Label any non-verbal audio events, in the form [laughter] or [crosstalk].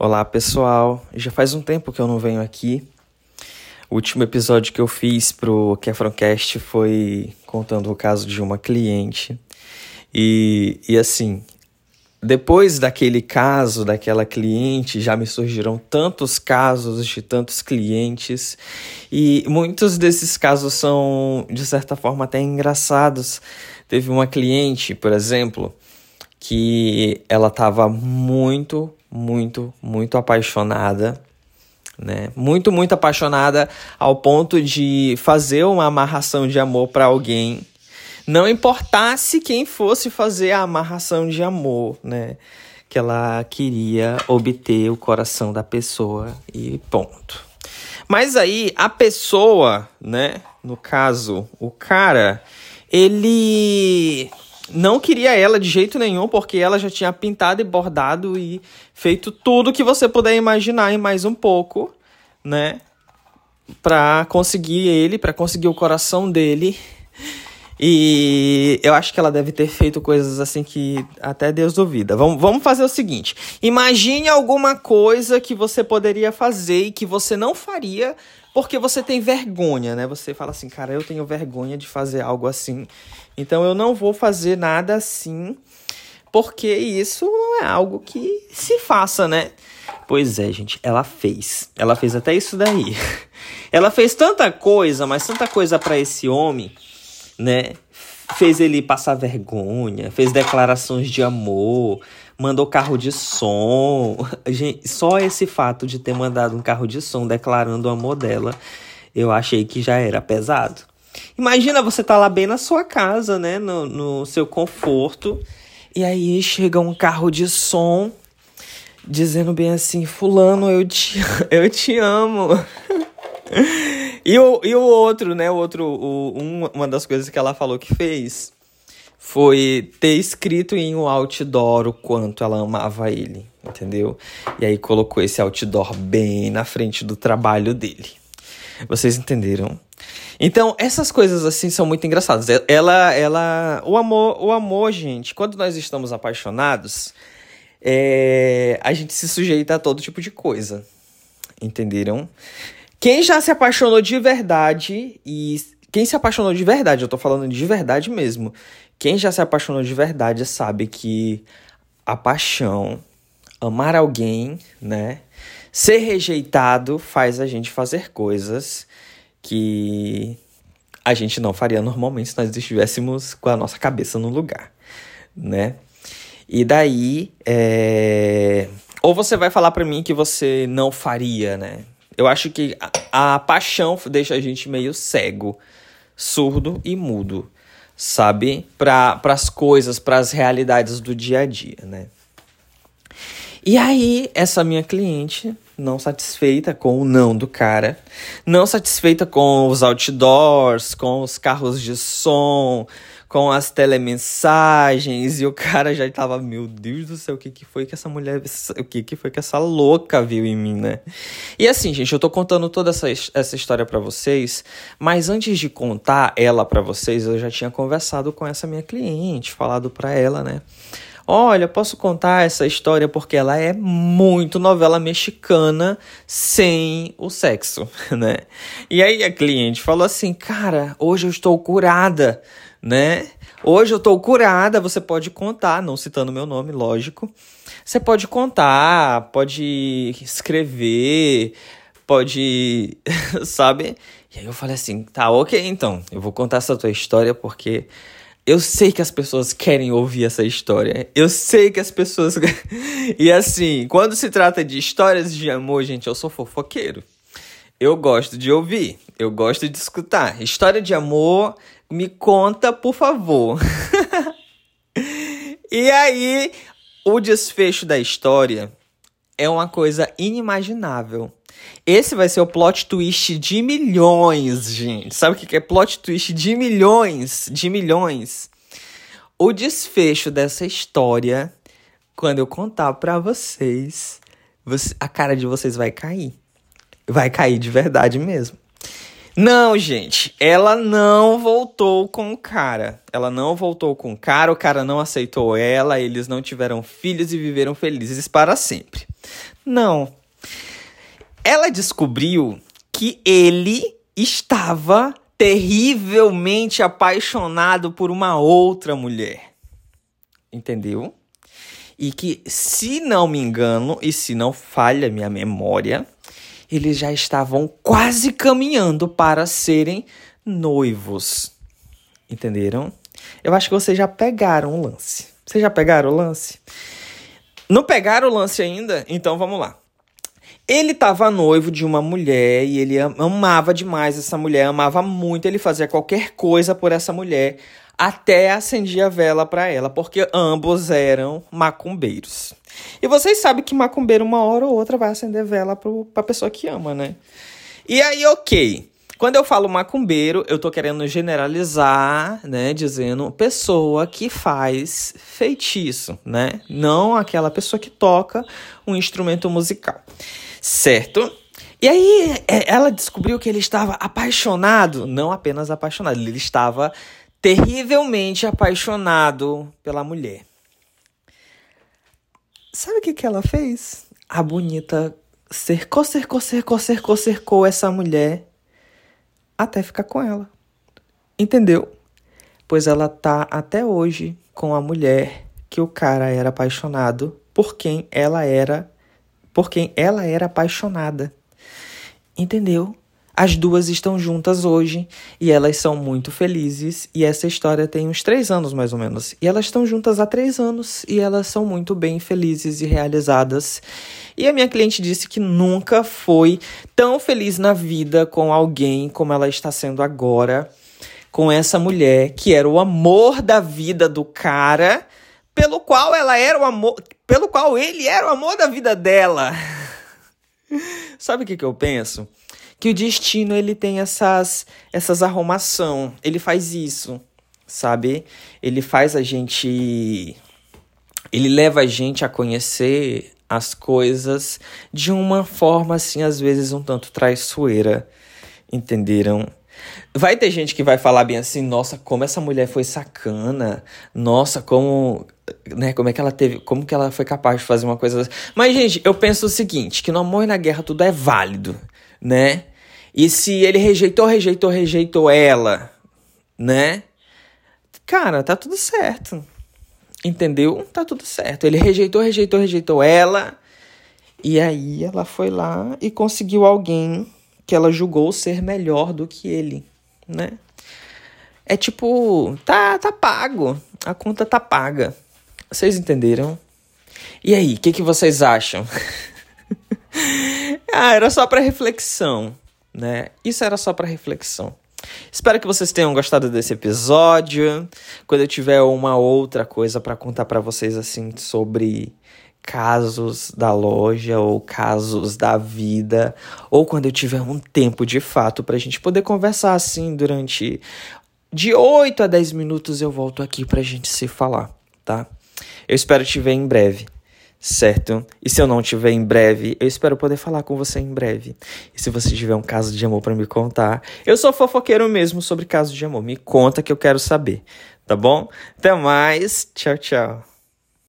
Olá pessoal, já faz um tempo que eu não venho aqui. O último episódio que eu fiz pro Kefroncast foi contando o caso de uma cliente. E, e assim, depois daquele caso, daquela cliente, já me surgiram tantos casos de tantos clientes. E muitos desses casos são, de certa forma, até engraçados. Teve uma cliente, por exemplo, que ela estava muito muito, muito apaixonada, né? Muito, muito apaixonada ao ponto de fazer uma amarração de amor para alguém, não importasse quem fosse fazer a amarração de amor, né? Que ela queria obter o coração da pessoa e ponto. Mas aí a pessoa, né? No caso, o cara, ele não queria ela de jeito nenhum, porque ela já tinha pintado e bordado e feito tudo que você puder imaginar e mais um pouco, né? Pra conseguir ele, pra conseguir o coração dele. E eu acho que ela deve ter feito coisas assim que até Deus duvida. Vamos, vamos fazer o seguinte: imagine alguma coisa que você poderia fazer e que você não faria porque você tem vergonha, né? Você fala assim, cara, eu tenho vergonha de fazer algo assim. Então eu não vou fazer nada assim, porque isso não é algo que se faça, né? Pois é, gente, ela fez. Ela fez até isso daí. [laughs] Ela fez tanta coisa, mas tanta coisa para esse homem, né? Fez ele passar vergonha, fez declarações de amor, mandou carro de som. [laughs] Gente, só esse fato de ter mandado um carro de som declarando o amor dela, eu achei que já era pesado. Imagina você tá lá bem na sua casa, né? No, no seu conforto. E aí chega um carro de som dizendo bem assim: Fulano, eu te, [laughs] eu te amo. [laughs] e, o, e o outro, né? O outro, o, um, uma das coisas que ela falou que fez foi ter escrito em um outdoor o quanto ela amava ele, entendeu? E aí colocou esse outdoor bem na frente do trabalho dele. Vocês entenderam? Então, essas coisas assim são muito engraçadas. Ela, ela, o amor, o amor, gente, quando nós estamos apaixonados, é, a gente se sujeita a todo tipo de coisa. Entenderam? Quem já se apaixonou de verdade e quem se apaixonou de verdade, eu tô falando de verdade mesmo. Quem já se apaixonou de verdade sabe que a paixão, amar alguém, né? Ser rejeitado faz a gente fazer coisas que a gente não faria normalmente se nós estivéssemos com a nossa cabeça no lugar, né? E daí, é... ou você vai falar para mim que você não faria, né? Eu acho que a, a paixão deixa a gente meio cego, surdo e mudo, sabe? Para as coisas, para as realidades do dia a dia, né? E aí, essa minha cliente, não satisfeita com o não do cara, não satisfeita com os outdoors, com os carros de som, com as telemensagens, e o cara já tava, meu Deus do céu, o que que foi que essa mulher, o que que foi que essa louca viu em mim, né? E assim, gente, eu tô contando toda essa, essa história para vocês, mas antes de contar ela para vocês, eu já tinha conversado com essa minha cliente, falado para ela, né? Olha, posso contar essa história porque ela é muito novela mexicana sem o sexo, [laughs] né? E aí a cliente falou assim: "Cara, hoje eu estou curada, né? Hoje eu estou curada, você pode contar, não citando meu nome, lógico. Você pode contar, pode escrever, pode, [laughs] sabe? E aí eu falei assim: "Tá, OK, então. Eu vou contar essa tua história porque eu sei que as pessoas querem ouvir essa história. Eu sei que as pessoas. [laughs] e assim, quando se trata de histórias de amor, gente, eu sou fofoqueiro. Eu gosto de ouvir, eu gosto de escutar. História de amor, me conta, por favor. [laughs] e aí, o desfecho da história é uma coisa inimaginável. Esse vai ser o plot twist de milhões, gente. Sabe o que é plot twist de milhões? De milhões. O desfecho dessa história, quando eu contar para vocês, você, a cara de vocês vai cair. Vai cair de verdade mesmo. Não, gente, ela não voltou com o cara. Ela não voltou com o cara, o cara não aceitou ela, eles não tiveram filhos e viveram felizes para sempre. Não. Ela descobriu que ele estava terrivelmente apaixonado por uma outra mulher. Entendeu? E que, se não me engano e se não falha minha memória, eles já estavam quase caminhando para serem noivos. Entenderam? Eu acho que vocês já pegaram o lance. Vocês já pegaram o lance? Não pegaram o lance ainda? Então vamos lá. Ele estava noivo de uma mulher e ele amava demais essa mulher, amava muito, ele fazia qualquer coisa por essa mulher, até acendia a vela para ela, porque ambos eram macumbeiros. E vocês sabem que macumbeiro uma hora ou outra vai acender vela para a pessoa que ama, né? E aí, ok. Quando eu falo macumbeiro, eu tô querendo generalizar, né, dizendo pessoa que faz feitiço, né? Não aquela pessoa que toca um instrumento musical. Certo? E aí é, ela descobriu que ele estava apaixonado, não apenas apaixonado, ele estava terrivelmente apaixonado pela mulher. Sabe o que, que ela fez? A bonita cercou, cercou, cercou, cercou, cercou essa mulher até ficar com ela. Entendeu? Pois ela tá até hoje com a mulher que o cara era apaixonado por quem ela era, por quem ela era apaixonada. Entendeu? As duas estão juntas hoje e elas são muito felizes. E essa história tem uns três anos mais ou menos. E elas estão juntas há três anos e elas são muito bem felizes e realizadas. E a minha cliente disse que nunca foi tão feliz na vida com alguém como ela está sendo agora com essa mulher que era o amor da vida do cara, pelo qual ela era o amor, pelo qual ele era o amor da vida dela. [laughs] Sabe o que, que eu penso? Que o destino ele tem essas essas arrumação, ele faz isso, sabe? Ele faz a gente ele leva a gente a conhecer as coisas de uma forma assim às vezes um tanto traiçoeira, entenderam? Vai ter gente que vai falar bem assim, nossa, como essa mulher foi sacana, nossa, como, né, como é que ela teve, como que ela foi capaz de fazer uma coisa Mas gente, eu penso o seguinte, que no amor e na guerra tudo é válido né? E se ele rejeitou, rejeitou, rejeitou ela, né? Cara, tá tudo certo. Entendeu? Tá tudo certo. Ele rejeitou, rejeitou, rejeitou ela. E aí ela foi lá e conseguiu alguém que ela julgou ser melhor do que ele, né? É tipo, tá, tá pago. A conta tá paga. Vocês entenderam? E aí, o que, que vocês acham? [laughs] [laughs] ah, era só para reflexão, né? Isso era só para reflexão. Espero que vocês tenham gostado desse episódio. Quando eu tiver uma outra coisa para contar para vocês assim sobre casos da loja ou casos da vida, ou quando eu tiver um tempo de fato para a gente poder conversar assim durante de 8 a 10 minutos eu volto aqui para a gente se falar, tá? Eu espero te ver em breve certo? E se eu não tiver em breve, eu espero poder falar com você em breve. E se você tiver um caso de amor para me contar, eu sou fofoqueiro mesmo sobre casos de amor. Me conta que eu quero saber, tá bom? Até mais. Tchau, tchau.